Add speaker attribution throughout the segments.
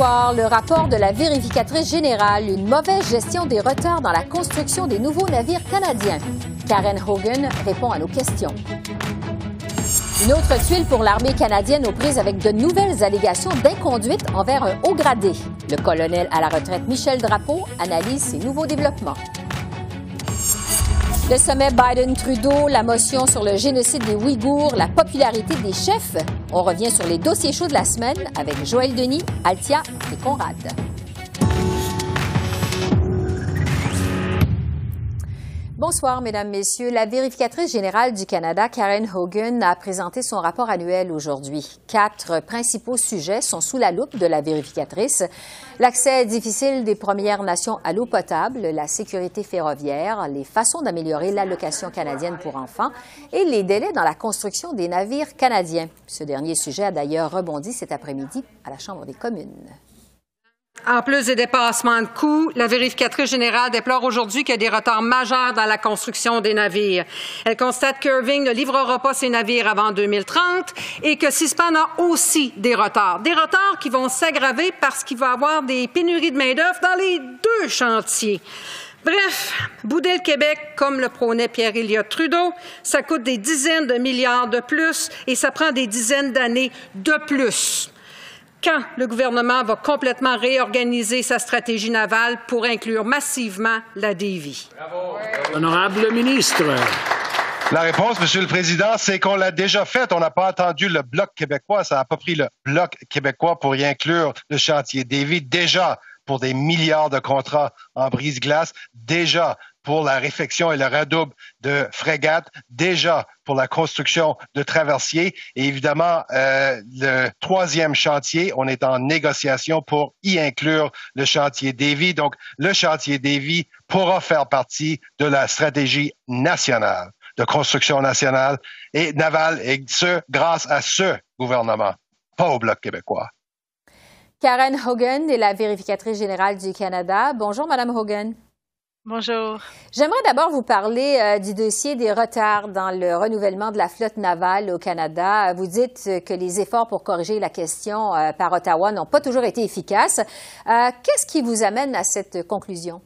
Speaker 1: Le rapport de la vérificatrice générale, une mauvaise gestion des retards dans la construction des nouveaux navires canadiens. Karen Hogan répond à nos questions. Une autre tuile pour l'armée canadienne aux prises avec de nouvelles allégations d'inconduite envers un haut gradé. Le colonel à la retraite Michel Drapeau analyse ces nouveaux développements. Le sommet Biden-Trudeau, la motion sur le génocide des Ouïghours, la popularité des chefs. On revient sur les dossiers chauds de la semaine avec Joël Denis, Altia et Conrad. Bonsoir, Mesdames, Messieurs. La vérificatrice générale du Canada, Karen Hogan, a présenté son rapport annuel aujourd'hui. Quatre principaux sujets sont sous la loupe de la vérificatrice. L'accès difficile des Premières Nations à l'eau potable, la sécurité ferroviaire, les façons d'améliorer l'allocation canadienne pour enfants et les délais dans la construction des navires canadiens. Ce dernier sujet a d'ailleurs rebondi cet après-midi à la Chambre des communes.
Speaker 2: En plus des dépassements de coûts, la vérificatrice générale déplore aujourd'hui qu'il y a des retards majeurs dans la construction des navires. Elle constate que Irving ne livrera pas ses navires avant 2030 et que CISPAN a aussi des retards. Des retards qui vont s'aggraver parce qu'il va y avoir des pénuries de main-d'œuvre dans les deux chantiers. Bref, bouder le Québec, comme le prônait Pierre Elliott Trudeau, ça coûte des dizaines de milliards de plus et ça prend des dizaines d'années de plus quand le gouvernement va complètement réorganiser sa stratégie navale pour inclure massivement la Davie?
Speaker 3: Honorable ministre.
Speaker 4: La réponse, Monsieur le Président, c'est qu'on l'a déjà fait. On n'a pas attendu le Bloc québécois. Ça n'a pas pris le Bloc québécois pour y inclure le chantier Davie. Déjà, pour des milliards de contrats en brise-glace, déjà pour la réfection et le redouble de frégates, déjà pour la construction de traversiers. Et évidemment, euh, le troisième chantier, on est en négociation pour y inclure le chantier Davy. Donc, le chantier Davy pourra faire partie de la stratégie nationale de construction nationale et navale, et ce, grâce à ce gouvernement, pas au Bloc québécois.
Speaker 1: Karen Hogan est la vérificatrice générale du Canada. Bonjour, Madame Hogan.
Speaker 5: Bonjour.
Speaker 1: J'aimerais d'abord vous parler euh, du dossier des retards dans le renouvellement de la flotte navale au Canada. Vous dites que les efforts pour corriger la question euh, par Ottawa n'ont pas toujours été efficaces. Euh, qu'est-ce qui vous amène à cette conclusion?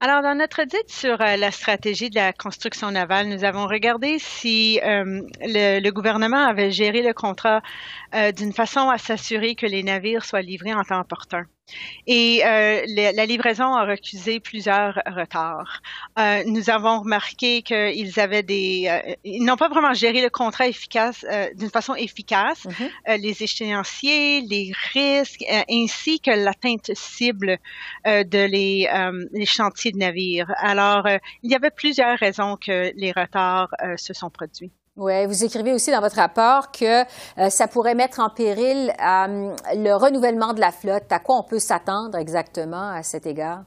Speaker 5: Alors, dans notre audit sur la stratégie de la construction navale, nous avons regardé si euh, le, le, gouvernement avait géré le contrat euh, d'une façon à s'assurer que les navires soient livrés en temps opportun. Et euh, la livraison a recusé plusieurs retards. Euh, nous avons remarqué qu'ils avaient des, euh, ils n'ont pas vraiment géré le contrat efficace d'une façon efficace. Euh, les échéanciers, les risques, ainsi que l'atteinte cible de les, les, chantiers de navires. Alors, il y avait plusieurs raisons que les retards se sont produits.
Speaker 1: Oui, vous écrivez aussi dans votre rapport que euh, ça pourrait mettre en péril euh, le renouvellement de la flotte. À quoi on peut s'attendre exactement à cet égard?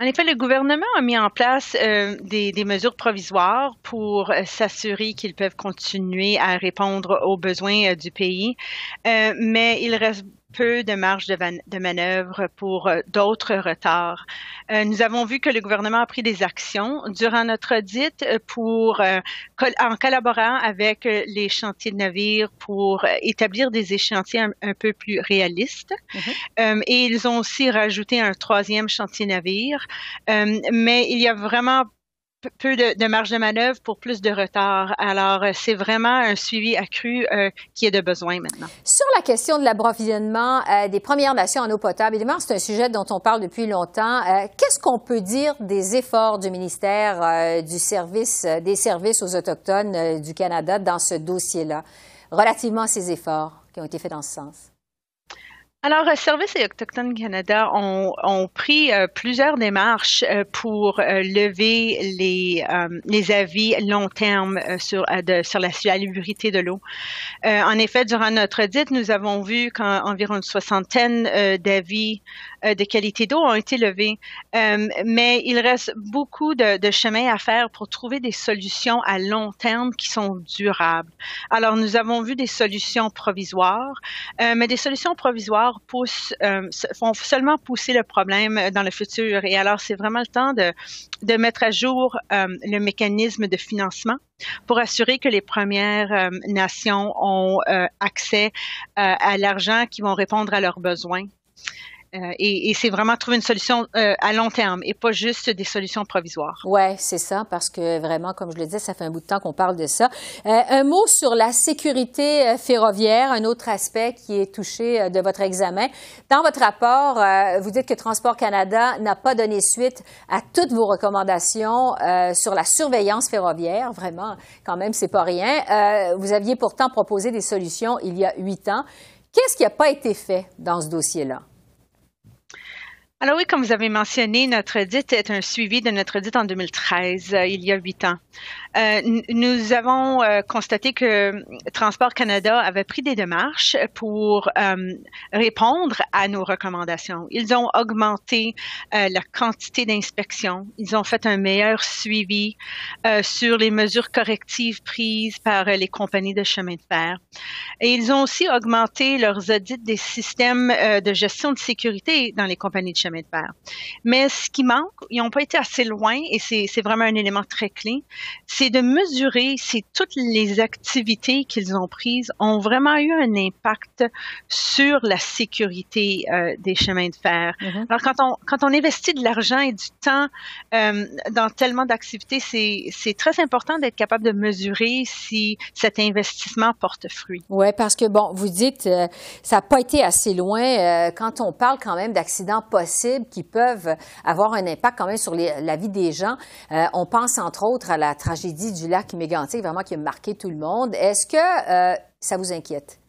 Speaker 5: En effet, le gouvernement a mis en place euh, des, mesures provisoires pour s'assurer qu'ils peuvent continuer à répondre aux besoins du pays, mais il reste peu de marge de, de manœuvre pour euh, d'autres retards. Euh, nous avons vu que le gouvernement a pris des actions durant notre audit euh, pour, en collaborant avec les chantiers de navires pour établir des échéanciers un, un peu plus réalistes. Mm-hmm. et ils ont aussi rajouté un troisième chantier navire. mais il y a vraiment peu de, marge de manœuvre pour plus de retard. Alors, euh, c'est vraiment un suivi accru euh, qui est de besoin maintenant.
Speaker 1: Sur la question de l'approvisionnement euh, des Premières Nations en eau potable, évidemment, c'est un sujet dont on parle depuis longtemps. Qu'est-ce qu'on peut dire des efforts du ministère du service, des services aux Autochtones du Canada dans ce dossier-là, relativement à ces efforts qui ont été faits dans ce sens?
Speaker 5: Alors, euh, Service et Autochtones Canada ont, ont pris euh, plusieurs démarches euh, pour lever les, les avis long terme sur, sur la salubrité de l'eau. en effet, durant notre audit, nous avons vu qu'environ une soixantaine d'avis de qualité d'eau ont été levés, mais il reste beaucoup de, de chemin à faire pour trouver des solutions à long terme qui sont durables. Alors, nous avons vu des solutions provisoires, mais des solutions provisoires euh, font seulement pousser le problème dans le futur. Et alors, c'est vraiment le temps de, de mettre à jour euh, le mécanisme de financement pour assurer que les Premières euh, Nations ont accès à l'argent qui vont répondre à leurs besoins. Euh, et, et c'est vraiment trouver une solution euh, à long terme et pas juste des solutions provisoires.
Speaker 1: Oui, c'est ça, parce que vraiment, comme je le disais, ça fait un bout de temps qu'on parle de ça. Euh, un mot sur la sécurité ferroviaire, un autre aspect qui est touché de votre examen. Dans votre rapport, vous dites que Transport Canada n'a pas donné suite à toutes vos recommandations sur la surveillance ferroviaire. Vraiment, quand même, c'est pas rien. vous aviez pourtant proposé des solutions il y a huit ans. Qu'est-ce qui n'a pas été fait dans ce dossier-là?
Speaker 5: Alors oui, comme vous avez mentionné, notre audit est un suivi de notre audit en 2013, euh, il y a huit ans. Euh, nous avons euh, constaté que Transport Canada avait pris des démarches pour répondre à nos recommandations. Ils ont augmenté la quantité d'inspections. Ils ont fait un meilleur suivi sur les mesures correctives prises par les compagnies de chemin de fer. Et ils ont aussi augmenté leurs audits des systèmes de gestion de sécurité dans les compagnies de chemin de. Mais ce qui manque, ils n'ont pas été assez loin et c'est vraiment un élément très clé, c'est de mesurer si toutes les activités qu'ils ont prises ont vraiment eu un impact sur la sécurité euh, des chemins de fer. Mm-hmm. Alors quand on quand on investit de l'argent et du temps euh, dans tellement d'activités, c'est très important d'être capable de mesurer si cet investissement porte fruit.
Speaker 1: Oui, parce que bon, vous dites euh, ça n'a pas été assez loin quand on parle quand même d'accidents possibles qui peuvent avoir un impact quand même sur la vie des gens. Euh, on pense entre autres à la tragédie du lac Mégantic, vraiment qui a marqué tout le monde. Est-ce que euh, ça vous inquiète?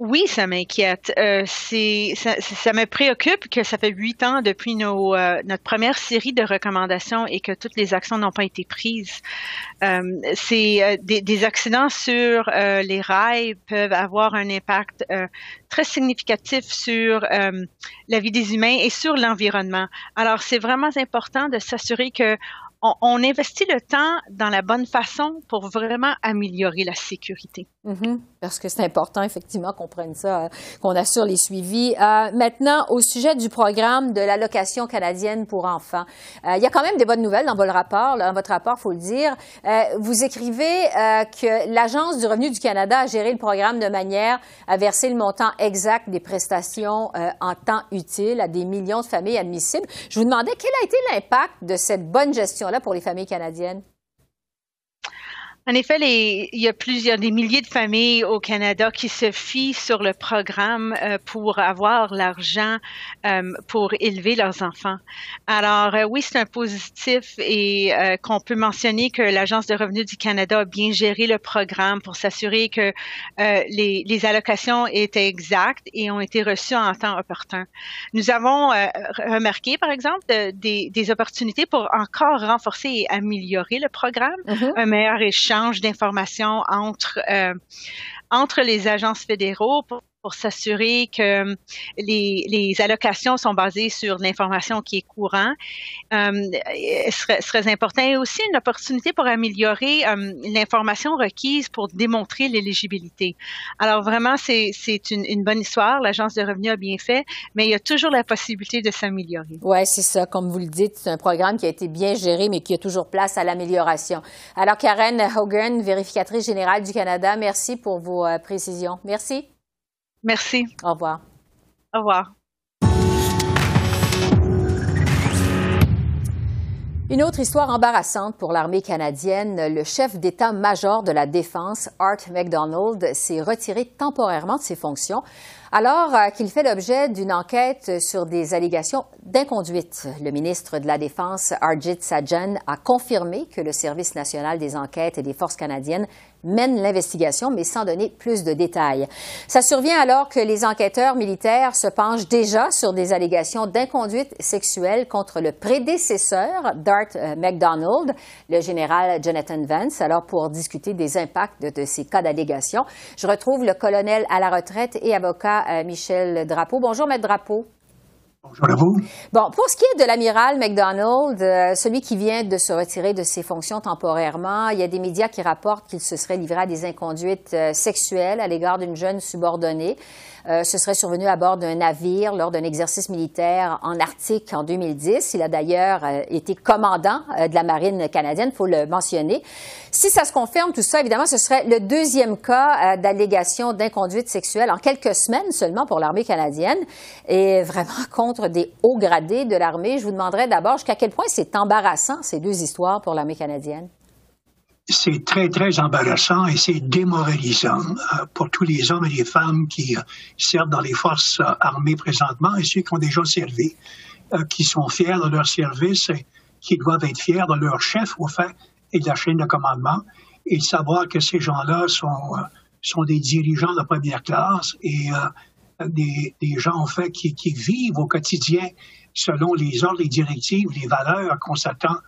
Speaker 5: Oui, ça m'inquiète. Euh, ça, ça, me préoccupe que ça fait huit ans depuis nos, euh, notre première série de recommandations et que toutes les actions n'ont pas été prises. Euh, c'est euh, des, des, accidents sur euh, les rails peuvent avoir un impact très significatif sur la vie des humains et sur l'environnement. Alors, c'est vraiment important de s'assurer que on, investit le temps dans la bonne façon pour vraiment améliorer la sécurité.
Speaker 1: Mm-hmm. parce que c'est important, effectivement, qu'on prenne ça, euh, qu'on assure les suivis. Euh, maintenant, au sujet du programme de l'allocation canadienne pour enfants, euh, il y a quand même des bonnes nouvelles dans votre rapport. dans votre rapport, faut le dire. vous écrivez que l'Agence du revenu du Canada a géré le programme de manière à verser le montant exact des prestations en temps utile à des millions de familles admissibles. Je vous demandais quel a été l'impact de cette bonne gestion pour les familles canadiennes?
Speaker 5: En effet, les, il y a plusieurs, des milliers de familles au Canada qui se fient sur le programme euh, pour avoir l'argent euh, pour élever leurs enfants. Alors, euh, oui, c'est un positif et qu'on peut mentionner que l'Agence de revenus du Canada a bien géré le programme pour s'assurer que les, les, allocations étaient exactes et ont été reçues en temps opportun. Nous avons remarqué, par exemple, des, des, opportunités pour encore renforcer et améliorer le programme, mm-hmm. un meilleur échange d'informations entre, euh, entre les agences fédéraux pour pour s'assurer que euh, les, allocations sont basées sur l'information qui est courant. Euh, serait, serait important et aussi une opportunité pour améliorer euh, l'information requise pour démontrer l'éligibilité. Alors vraiment, c'est une, une bonne histoire. L'Agence de revenus a bien fait, mais il y a toujours la possibilité de s'améliorer.
Speaker 1: Oui, c'est ça. Comme vous le dites, c'est un programme qui a été bien géré, mais qui a toujours place à l'amélioration. Alors, Karen Hogan, vérificatrice générale du Canada, merci pour vos euh, précisions. Merci.
Speaker 5: Merci.
Speaker 1: Au revoir.
Speaker 5: Au revoir.
Speaker 1: Une autre histoire embarrassante pour l'armée canadienne. Le chef d'état-major de la défense, Art MacDonald, s'est retiré temporairement de ses fonctions alors euh, qu'il fait l'objet d'une enquête sur des allégations d'inconduite. Le ministre de la Défense, Arjit Sajjan, a confirmé que le Service national des enquêtes et des forces canadiennes mène l'investigation, mais sans donner plus de détails. Ça survient alors que les enquêteurs militaires se penchent déjà sur des allégations d'inconduite sexuelle contre le prédécesseur d'Art euh, McDonald, le général Jonathan Vance. Alors, pour discuter des impacts de, ces cas d'allégations, je retrouve le colonel à la retraite et avocat Michel Drapeau. Bonjour, Maître Drapeau.
Speaker 6: Bonjour à vous.
Speaker 1: Bon, pour ce qui est de l'amiral McDonald, euh, celui qui vient de se retirer de ses fonctions temporairement, il y a des médias qui rapportent qu'il se serait livré à des inconduites euh, sexuelles à l'égard d'une jeune subordonnée. Euh, ce serait survenu à bord d'un navire lors d'un exercice militaire en Arctique en 2010. Il a d'ailleurs euh, été commandant euh, de la marine canadienne, faut le mentionner. Si ça se confirme, tout ça, évidemment, ce serait le deuxième cas d'allégation d'inconduite sexuelle en quelques semaines seulement pour l'armée canadienne et vraiment contre des hauts gradés de l'armée. Je vous demanderais d'abord jusqu'à quel point c'est embarrassant, ces deux histoires pour l'armée canadienne
Speaker 6: c'est très, très embarrassant et c'est démoralisant euh, pour tous les hommes et les femmes qui euh, servent dans les forces euh, armées présentement et ceux qui ont déjà servi, qui sont fiers de leur service et qui doivent être fiers de leur chef, au fait, et de la chaîne de commandement, et de savoir que ces gens-là sont, sont des dirigeants de première classe et des, des, gens, en fait, qui, qui vivent au quotidien selon les ordres, les directives, les valeurs qu'on s'attend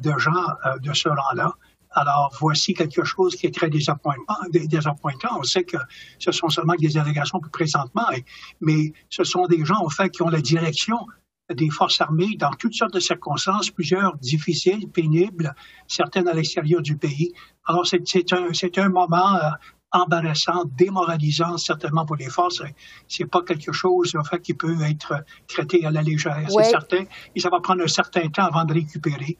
Speaker 6: de gens de ce rang-là. Alors, voici quelque chose qui est très désappointant. On sait que ce sont seulement des allégations présentement, mais ce sont des gens, en fait, qui ont la direction des forces armées dans toutes sortes de circonstances, plusieurs difficiles, pénibles, certaines à l'extérieur du pays. Alors, c'est un, un, moment euh, embarrassant, démoralisant, certainement pour les forces. C'est pas quelque chose, en fait, qui peut être traité à la légère. C'est certain. Et ça va prendre un certain temps avant de récupérer.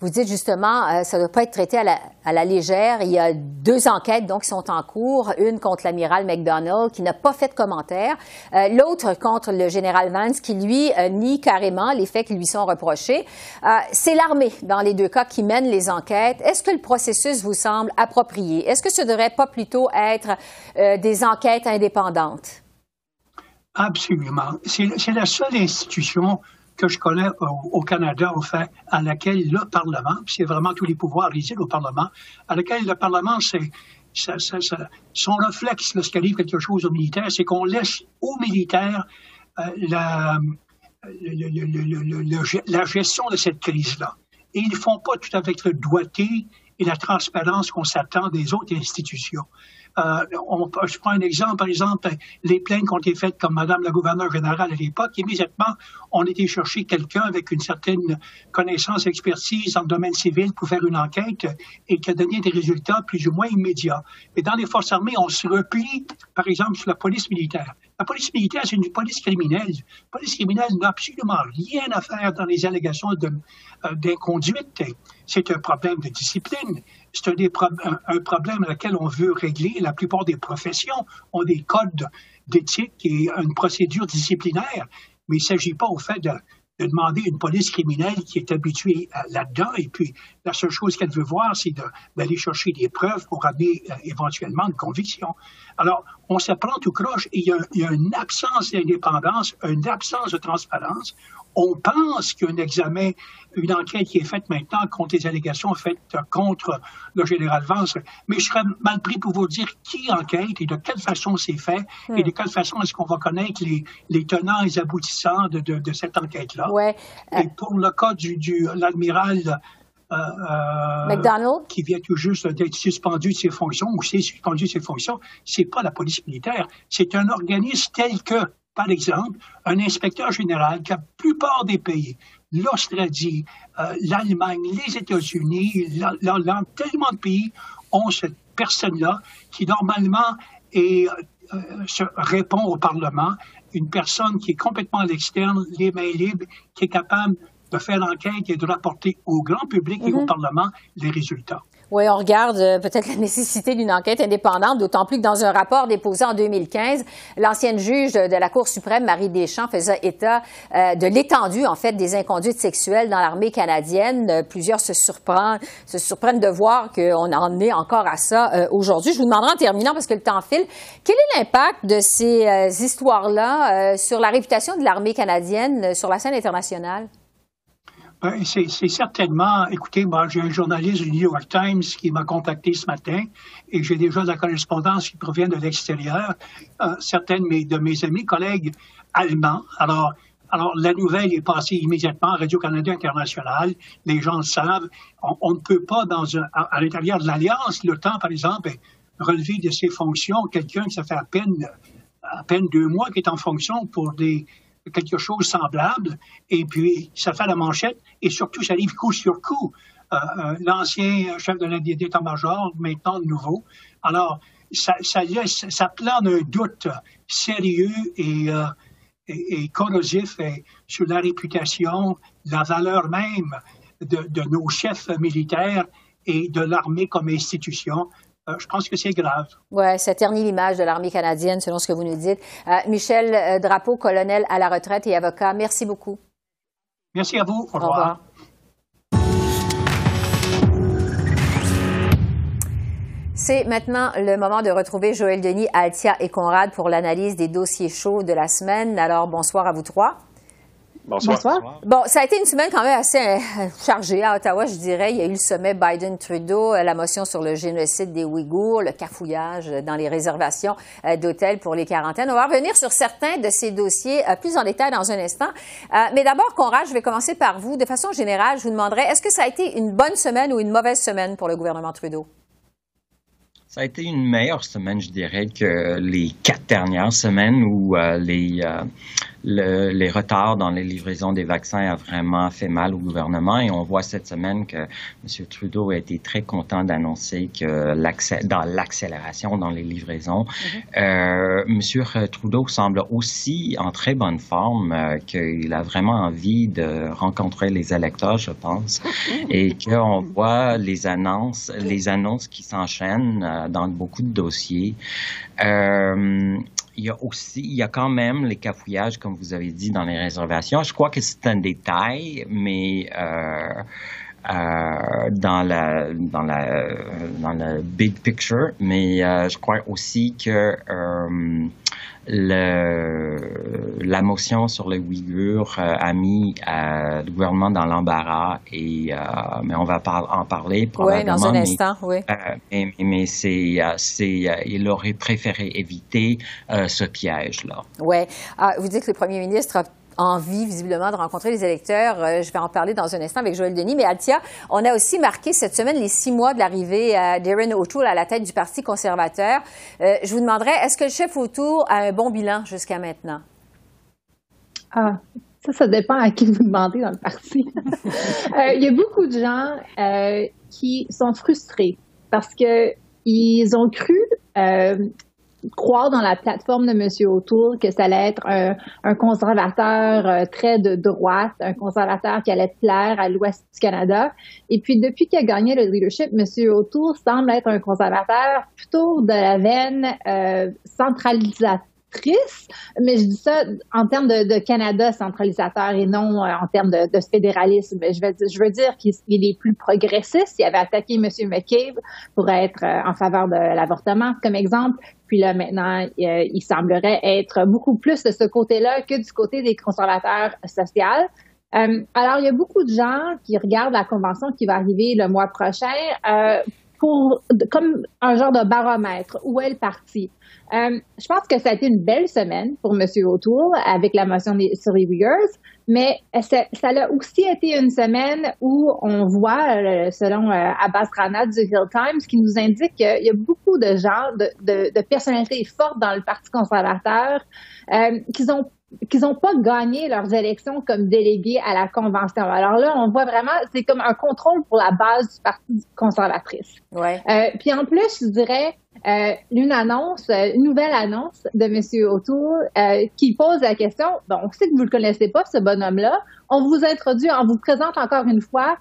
Speaker 1: Vous dites justement, euh, ça ne doit pas être traité à la, légère. Il y a deux enquêtes donc qui sont en cours, une contre l'amiral McDonald qui n'a pas fait de commentaire, euh, l'autre contre le général Vance qui lui euh, nie carrément les faits qui lui sont reprochés. C'est l'armée dans les deux cas qui mène les enquêtes. Est-ce que le processus vous semble approprié? Est-ce que ce ne devrait pas plutôt être des enquêtes indépendantes?
Speaker 6: Absolument. C'est la seule institution que je connais au, Canada, au fait, à laquelle le Parlement, c'est vraiment tous les pouvoirs résident au Parlement, à laquelle le Parlement, c'est son réflexe lorsqu'il arrive quelque chose aux militaires, c'est qu'on laisse aux militaires euh, la, la gestion de cette crise-là. Et ils ne font pas tout avec le doigté et la transparence qu'on s'attend des autres institutions. Euh, on, je prends un exemple, par exemple, les plaintes qui ont été faites comme Madame la gouverneure générale à l'époque. Immédiatement, on était chercher quelqu'un avec une certaine connaissance, expertise dans le domaine civil pour faire une enquête et qui a donné des résultats plus ou moins immédiats. Mais dans les forces armées, on se replie, par exemple, sur la police militaire. La police militaire, c'est une police criminelle. La police criminelle n'a absolument rien à faire dans les allégations euh, d'inconduite. C'est un problème de discipline. C'est un, un, problème à lequel on veut régler. La plupart des professions ont des codes d'éthique et une procédure disciplinaire. Mais il ne s'agit pas au fait de de demander une police criminelle qui est habituée là-dedans. Et puis, la seule chose qu'elle veut voir, c'est d'aller chercher des preuves pour amener euh, éventuellement une conviction. Alors, on s'apprend tout croche et il y a, il y a une absence d'indépendance, une absence de transparence on pense qu'un examen, une enquête qui est faite maintenant contre les allégations faites contre le général Vance, mais je serais mal pris pour vous dire qui enquête et de quelle façon c'est fait et de hmm. quelle façon est-ce qu'on va connaître les, tenants et les aboutissants de, cette enquête-là.
Speaker 1: Ouais.
Speaker 6: Et pour le cas du, du l'admiral
Speaker 1: McDonald?
Speaker 6: qui vient tout juste d'être suspendu de ses fonctions ou c'est suspendu de ses fonctions, c'est pas la police militaire, c'est un organisme tel que par exemple, un inspecteur général qui la plupart des pays, l'Australie, euh, l'Allemagne, les États-Unis, tellement de pays ont cette personne-là qui normalement est, euh, se répond au Parlement, une personne qui est complètement à l'externe, les mains libres, qui est capable de faire l'enquête et de rapporter au grand public et au mhm. Parlement les résultats.
Speaker 1: Oui, on regarde euh, peut-être la nécessité d'une enquête indépendante, d'autant plus que dans un rapport déposé en 2015, l'ancienne juge de la Cour suprême, Marie Deschamps, faisait état euh, de l'étendue, en fait, des inconduites sexuelles dans l'armée canadienne. Euh, plusieurs se surprennent, se surprennent de voir qu'on en est encore à ça aujourd'hui. Je vous demanderai en terminant, parce que le temps file, quel est l'impact de ces histoires-là sur la réputation de l'armée canadienne sur la scène internationale?
Speaker 6: Ben, c'est certainement, écoutez, moi, j'ai un journaliste du New York Times qui m'a contacté ce matin et j'ai déjà de la correspondance qui provient de l'extérieur. Euh, certains de mes, de mes amis, collègues allemands. Alors, alors, la nouvelle est passée immédiatement à Radio-Canada International. Les gens le savent. On, ne peut pas, dans un, à, l'intérieur de l'Alliance, l'OTAN, par exemple, relever de ses fonctions quelqu'un qui ça fait à peine, à peine deux mois qui est en fonction pour des, quelque chose semblable, et puis ça fait la manchette, et surtout, ça arrive coup sur coup. Euh, euh, l'ancien chef de l'état-major, maintenant le nouveau. Alors, ça, ça, ça plane un doute sérieux et, euh, et, corrosif sur la réputation, la valeur même de, de nos chefs militaires et de l'armée comme institution. Euh, je pense que c'est grave.
Speaker 1: Oui, ça ternit l'image de l'armée canadienne, selon ce que vous nous dites. Euh, Michel euh, Drapeau, colonel à la retraite et avocat, merci beaucoup.
Speaker 6: Merci à vous. Au revoir.
Speaker 1: C'est maintenant le moment de retrouver Joël Denis, Altia et Conrad pour l'analyse des dossiers chauds de la semaine. Alors, bonsoir à vous trois.
Speaker 7: Bonsoir.
Speaker 1: Bon, ça a été une semaine quand même assez euh, chargée à Ottawa, je dirais. Il y a eu le sommet Biden-Trudeau, euh, la motion sur le génocide des Ouïghours, le cafouillage dans les réservations euh, d'hôtels pour les quarantaines. On va revenir sur certains de ces dossiers plus en détail dans un instant. Mais d'abord, Conrad, je vais commencer par vous. De façon générale, je vous demanderai, est-ce que ça a été une bonne semaine ou une mauvaise semaine pour le gouvernement Trudeau?
Speaker 7: Ça a été une meilleure semaine, je dirais, que les quatre dernières semaines où les, les retards dans les livraisons des vaccins a vraiment fait mal au gouvernement et on voit cette semaine que M. Trudeau a été très content d'annoncer que dans l'accélération dans les livraisons, mm-hmm. euh, M. Trudeau semble aussi en très bonne forme, euh, qu'il a vraiment envie de rencontrer les électeurs, je pense, et qu'on voit les annonces, les annonces qui s'enchaînent euh, dans beaucoup de dossiers. Il y a aussi, il y a quand même les cafouillages, comme vous avez dit, dans les réservations. Je crois que c'est un détail, mais euh, euh, dans la dans la dans le big picture, mais euh, je crois aussi que euh, le, la motion sur les Ouïghurs euh, a mis euh, le gouvernement dans l'embarras et euh, mais on va en parler
Speaker 1: probablement. Oui, dans un instant, oui.
Speaker 7: mais, mais c'est c'est il aurait préféré éviter ce piège là.
Speaker 1: Oui. Ah, vous dites que le premier ministre a envie visiblement de rencontrer les électeurs. Euh, je vais en parler dans un instant avec Joël Denis. Mais Altia, on a aussi marqué cette semaine les six mois de l'arrivée euh, d'Erin O'Toole à la tête du Parti conservateur. Euh, je vous demanderais, est-ce que le chef O'Toole a un bon bilan jusqu'à maintenant?
Speaker 8: Ah, ça, ça dépend à qui vous demandez dans le parti. Il y a beaucoup de gens qui sont frustrés parce qu'ils ont cru croire dans la plateforme de M. O'Toole que ça allait être un, conservateur euh, très de droite, un conservateur qui allait plaire à l'ouest du Canada. Et puis, depuis qu'il a gagné le leadership, M. O'Toole semble être un conservateur plutôt de la veine euh, centralisateur triste, mais je dis ça en termes de, Canada centralisateur et non euh, en termes de, fédéralisme. Je veux, je veux dire qu'il est plus progressiste. Il avait attaqué M. McCabe pour être euh, en faveur de l'avortement, comme exemple. Puis là, maintenant, euh, il semblerait être beaucoup plus de ce côté-là que du côté des conservateurs sociaux. alors, il y a beaucoup de gens qui regardent la convention qui va arriver le mois prochain pour comme un genre de baromètre. Où est le parti? Euh, je pense que ça a été une belle semaine pour M. O'Toole avec la motion sur les mais ça, a aussi été une semaine où on voit, euh, selon euh, Abbas Rana du Hill Times, qui nous indique qu'il y a beaucoup de gens, de, personnalités fortes dans le Parti conservateur qui ont qu'ils n'ont pas gagné leurs élections comme délégués à la convention. Alors là, on voit vraiment, c'est comme un contrôle pour la base du Parti conservatrice.
Speaker 1: Ouais.
Speaker 8: Euh, puis en plus, je dirais, euh, une annonce, euh, une nouvelle annonce de M. O'Toole euh, qui pose la question, bon, on sait que vous ne le connaissez pas, ce bonhomme-là, on vous introduit, on vous présente encore une fois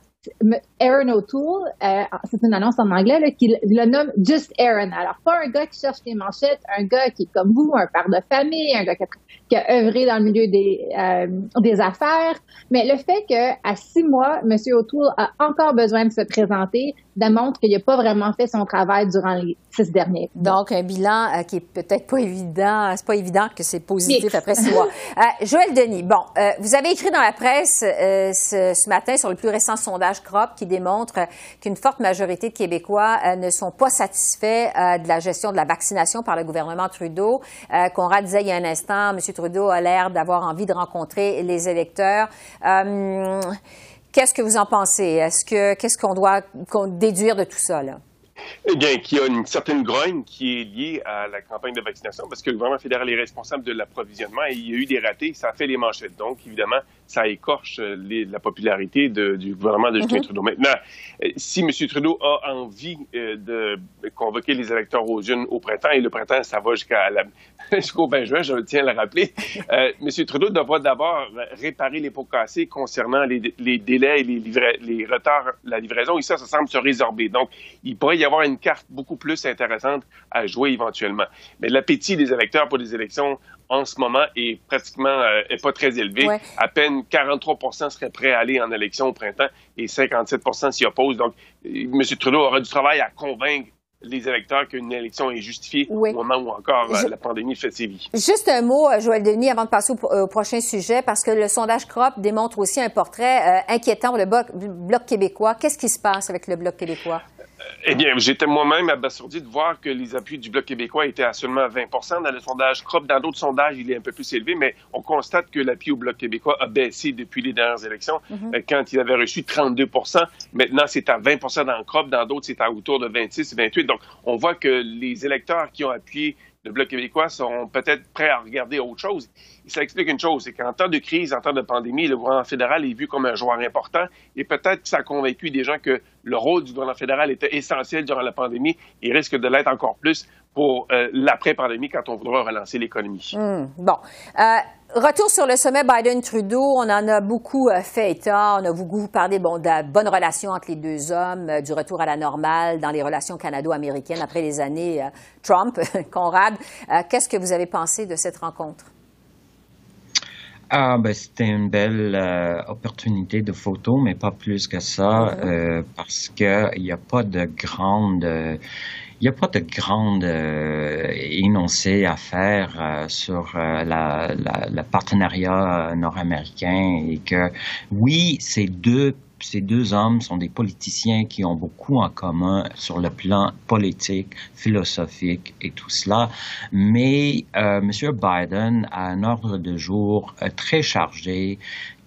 Speaker 8: Aaron O'Toole, euh, c'est une annonce en anglais, là, qui le nomme Just Aaron. Alors, pas un gars qui cherche les manchettes, un gars qui est comme vous, un père de famille, un gars qui a, qui a œuvré dans le milieu des, euh, des affaires. Mais le fait qu'à six mois, M. O'Toole a encore besoin de se présenter démontre qu'il n'a pas vraiment fait son travail durant les six derniers.
Speaker 1: Donc, un bilan euh, qui est peut-être pas évident. C'est pas évident que c'est positif après six mois. Euh, Joël Denis, bon, euh, vous avez écrit dans la presse ce, ce, matin sur le plus récent sondage Qui démontre qu'une forte majorité de Québécois ne sont pas satisfaits de la gestion de la vaccination par le gouvernement Trudeau. Conrad disait il y a un instant, M. Trudeau a l'air d'avoir envie de rencontrer les électeurs. Qu'est-ce que vous en pensez? Est-ce que qu'est-ce qu'on doit déduire de tout ça là?
Speaker 9: Eh bien, qu'il y a une certaine grogne qui est liée à la campagne de vaccination parce que le gouvernement fédéral est responsable de l'approvisionnement et il y a eu des ratés, ça a fait les manchettes. Donc, évidemment, ça écorche les, la popularité de, du gouvernement de Justin mm -hmm. Trudeau. Maintenant, euh, si M. Trudeau a envie euh, de convoquer les électeurs aux jeunes au printemps, et le printemps, ça va jusqu'à jusqu'au 20 juin, je tiens à le rappeler, euh, M. Trudeau devra d'abord réparer les pots cassés concernant les, les délais et les, les retards, la livraison, et ça, ça semble se résorber. Donc, il pourrait y avoir une carte beaucoup plus intéressante à jouer éventuellement. Mais l'appétit des électeurs pour les élections en ce moment est pratiquement euh, est pas très élevé. Ouais. À peine 43 seraient prêts à aller en élection au printemps et 57 s'y opposent. Donc, M. Trudeau aura du travail à convaincre les électeurs qu'une élection est justifiée oui. au moment où encore Je... la pandémie fait ses vies.
Speaker 1: Juste un mot, Joël Denis, avant de passer au, au, prochain sujet, parce que le sondage CROP démontre aussi un portrait euh, inquiétant pour le bloc, bloc québécois. Qu'est-ce qui se passe avec le Bloc québécois?
Speaker 9: Eh bien, j'étais moi-même abasourdi de voir que les appuis du Bloc québécois étaient à seulement 20 Dans le sondage CROP, dans d'autres sondages, il est un peu plus élevé, mais on constate que l'appui au Bloc québécois a baissé depuis les dernières élections. Mm -hmm. Quand il avait reçu 32% maintenant c'est à 20% dans le CROP, dans d'autres, c'est à autour de 26, 28. Donc, on voit que les électeurs qui ont appuyé le Bloc québécois sont peut-être prêts à regarder autre chose. Ça explique une chose, c'est qu'en temps de crise, en temps de pandémie, le gouvernement fédéral est vu comme un joueur important et peut-être que ça a convaincu des gens que le rôle du gouvernement fédéral était essentiel durant la pandémie et risque de l'être encore plus pour euh, l'après-pandémie quand on voudra relancer l'économie.
Speaker 1: Mmh, bon. Euh, retour sur le sommet Biden-Trudeau. On en a beaucoup euh, fait état. On a beaucoup parlé bon, de la bonne relation entre les deux hommes, euh, du retour à la normale dans les relations canado-américaines après les années euh, Trump. Conrad, qu'est-ce que vous avez pensé de cette rencontre?
Speaker 7: Ah, ben, c'était une belle euh, opportunité de photo, mais pas plus que ça, euh, parce que il n'y a pas de grande, il n'y a pas de grande euh, énoncé à faire sur la, la, le partenariat nord-américain et que oui, ces deux ces deux hommes sont des politiciens qui ont beaucoup en commun sur le plan politique, philosophique et tout cela. Mais euh, M. Biden a un ordre de jour euh, très chargé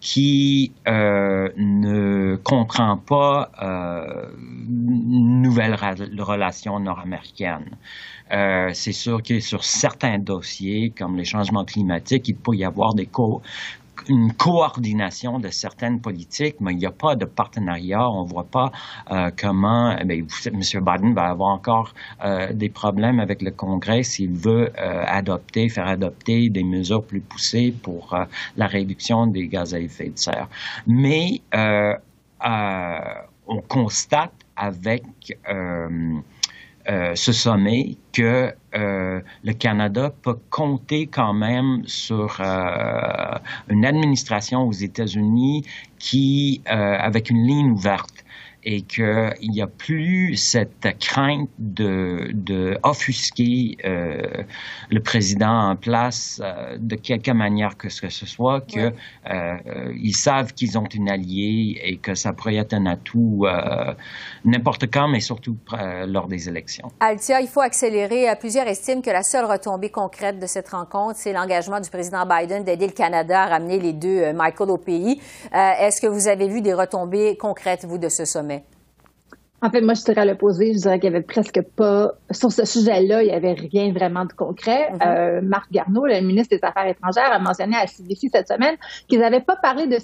Speaker 7: qui euh, ne comprend pas euh, une nouvelle relation nord-américaine. Euh, c'est sûr que sur certains dossiers, comme les changements climatiques, il peut y avoir des co une coordination de certaines politiques, mais il n'y a pas de partenariat. On ne voit pas euh, comment eh M. Biden va avoir encore euh, des problèmes avec le Congrès s'il veut euh, adopter, faire adopter des mesures plus poussées pour la réduction des gaz à effet de serre. Mais on constate avec ce sommet que euh, le Canada peut compter quand même sur euh, une administration aux États-Unis qui, avec une ligne ouverte, et qu'il n'y a plus cette crainte de, de offusquer euh, le président en place euh, de quelque manière que ce, que ce soit, que ouais. euh, ils savent qu'ils ont une alliée et que ça pourrait être un atout n'importe quand, mais surtout lors des élections.
Speaker 1: Altia, il faut accélérer. Plusieurs estiment que la seule retombée concrète de cette rencontre, c'est l'engagement du président Biden d'aider le Canada à ramener les deux Michael au pays. Est-ce que vous avez vu des retombées concrètes, vous, de ce sommet?
Speaker 8: En fait, moi, je dirais à l'opposé. Je dirais qu'il n'y avait presque pas, sur ce sujet-là, il n'y avait rien vraiment de concret. Mm -hmm. euh, Marc Garneau, le ministre des Affaires étrangères, a mentionné à CBC cette semaine qu'ils n'avaient pas parlé de,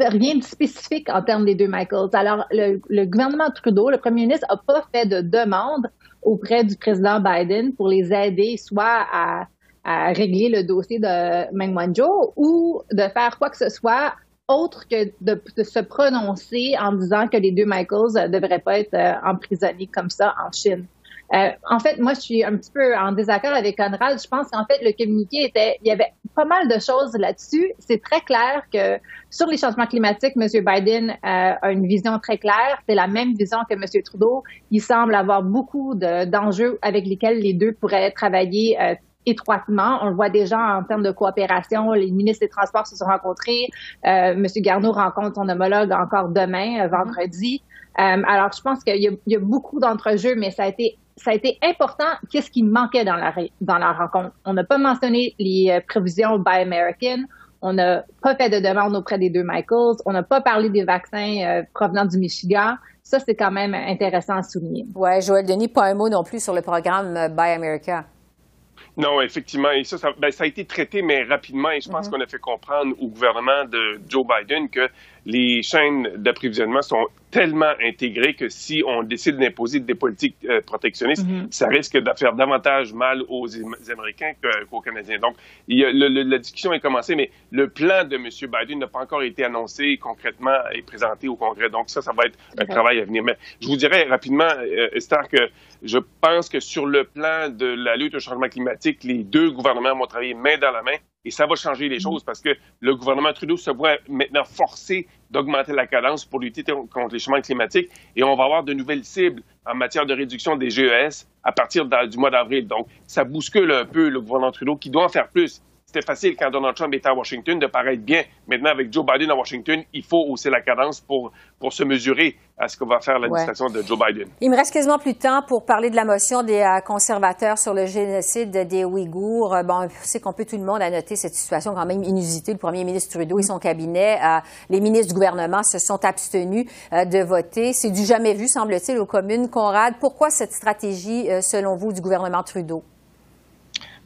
Speaker 8: de, rien de spécifique en termes des deux Michaels. Alors, le, le gouvernement Trudeau, le premier ministre, n'a pas fait de demande auprès du président Biden pour les aider soit à, à régler le dossier de Meng Wanzhou ou de faire quoi que ce soit autre que de, se prononcer en disant que les deux Michaels ne devraient pas être emprisonnés comme ça en Chine. Euh, en fait, moi, je suis un petit peu en désaccord avec Conrad. Je pense qu'en fait, le communiqué était, il y avait pas mal de choses là-dessus. C'est très clair que sur les changements climatiques, M. Biden euh, a une vision très claire. C'est la même vision que M. Trudeau. Il semble avoir beaucoup d'enjeux avec lesquels les deux pourraient travailler euh, étroitement. On le voit déjà en termes de coopération. Les ministres des Transports se sont rencontrés. Euh, M. Garneau rencontre son homologue encore demain, euh, vendredi. Euh, alors, je pense qu'il y, a beaucoup d'entrejeux, mais ça a été important. Qu'est-ce qui manquait dans la, rencontre? On n'a pas mentionné les euh, prévisions Buy American. On n'a pas fait de demande auprès des deux Michaels. On n'a pas parlé des vaccins provenant du Michigan. Ça, c'est quand même intéressant à souligner.
Speaker 1: Oui, Joël Denis, pas un mot non plus sur le programme Buy America.
Speaker 9: Non, effectivement. Et ça, ça, ben, ça, a été traité, mais rapidement. Et je pense mm-hmm. qu'on a fait comprendre au gouvernement de Joe Biden que les chaînes d'approvisionnement sont tellement intégrées que si on décide d'imposer des politiques euh, protectionnistes, mm-hmm. ça risque de faire davantage mal aux Américains qu'aux Canadiens. Donc, il y a, le, la discussion est commencée, mais le plan de M. Biden n'a pas encore été annoncé concrètement et présenté au Congrès. Donc, ça, ça va être un travail à venir. Mais je vous dirais rapidement, euh, Esther, que je pense que sur le plan de la lutte au changement climatique, les deux gouvernements vont travailler main dans la main et ça va changer les mm. choses parce que le gouvernement Trudeau se voit maintenant forcé d'augmenter la cadence pour lutter contre les changements climatiques. Et on va avoir de nouvelles cibles en matière de réduction des GES à partir du mois d'avril. Donc, ça bouscule un peu le gouvernement Trudeau qui doit en faire plus. C'était facile quand Donald Trump était à Washington de paraître bien. Maintenant, avec Joe Biden à Washington, il faut hausser la cadence pour, pour se mesurer à ce que va faire l'administration de Joe Biden.
Speaker 1: Il me reste quasiment plus de temps pour parler de la motion des euh, conservateurs sur le génocide des Ouïghours. Euh, bon, c'est qu'on peut tout le monde à noter cette situation quand même inusitée. Le premier ministre Trudeau et son cabinet, euh, les ministres du gouvernement se sont abstenus de voter. C'est du jamais vu, semble-t-il, aux communes. Conrad, pourquoi cette stratégie, selon vous, du gouvernement Trudeau?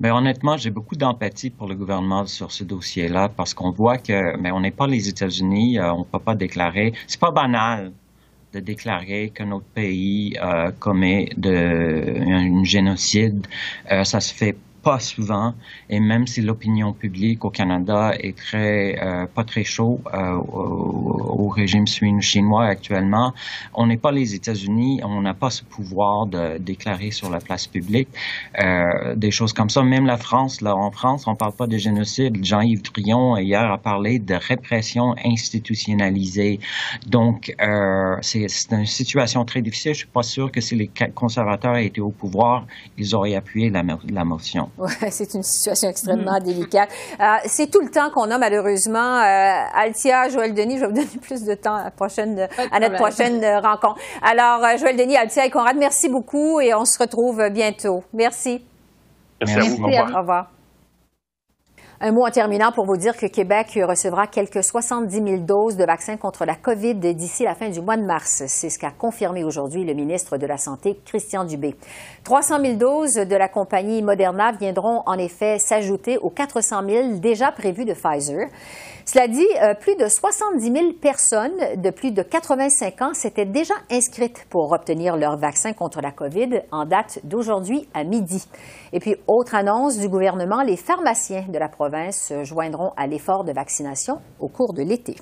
Speaker 7: Mais honnêtement, j'ai beaucoup d'empathie pour le gouvernement sur ce dossier-là parce qu'on voit que, mais on n'est pas les États-Unis, euh, on ne peut pas déclarer. C'est pas banal de déclarer que notre pays euh, commet de, un, génocide. Euh, ça se fait pas souvent, et même si l'opinion publique au Canada est très euh, pas très chaud euh, au, régime chinois actuellement, on n'est pas les États-Unis, on n'a pas ce pouvoir de déclarer sur la place publique euh, des choses comme ça. Même la France, là en France, on parle pas de génocide. Jean-Yves Trion hier a parlé de répression institutionnalisée. Donc c'est une situation très difficile. Je suis pas sûr que si les conservateurs étaient au pouvoir, ils auraient appuyé la, la motion.
Speaker 1: Ouais, c'est une situation extrêmement mm. délicate. Euh, c'est tout le temps qu'on a, malheureusement. Euh, Altia, Joël Denis, je vais vous donner plus de temps à, la prochaine, à notre prochaine euh, rencontre. Alors, Joël Denis, Altia et Conrad, merci beaucoup et on se retrouve bientôt. Merci.
Speaker 9: Merci, à vous.
Speaker 1: Au revoir. Un mot en terminant pour vous dire que Québec recevra quelques 70 000 doses de vaccins contre la COVID d'ici la fin du mois de mars. C'est ce qu'a confirmé aujourd'hui le ministre de la Santé, Christian Dubé. 300 000 doses de la compagnie Moderna viendront en effet s'ajouter aux 400 000 déjà prévues de Pfizer. Cela dit, euh, plus de 70 000 personnes de plus de 85 ans s'étaient déjà inscrites pour obtenir leur vaccin contre la COVID en date d'aujourd'hui à midi. Et puis, autre annonce du gouvernement, les pharmaciens de la province se joindront à l'effort de vaccination au cours de l'été.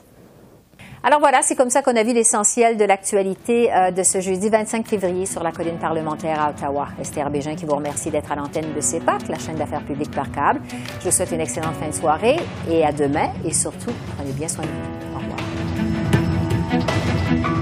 Speaker 1: Alors voilà, c'est comme ça qu'on a vu l'essentiel de l'actualité euh, de ce jeudi 25 février sur la colline parlementaire à Ottawa. Esther Bégin qui vous remercie d'être à l'antenne de CEPAC, la chaîne d'affaires publiques par câble. Je vous souhaite une excellente fin de soirée et à demain et surtout, prenez bien soin de vous. Au revoir.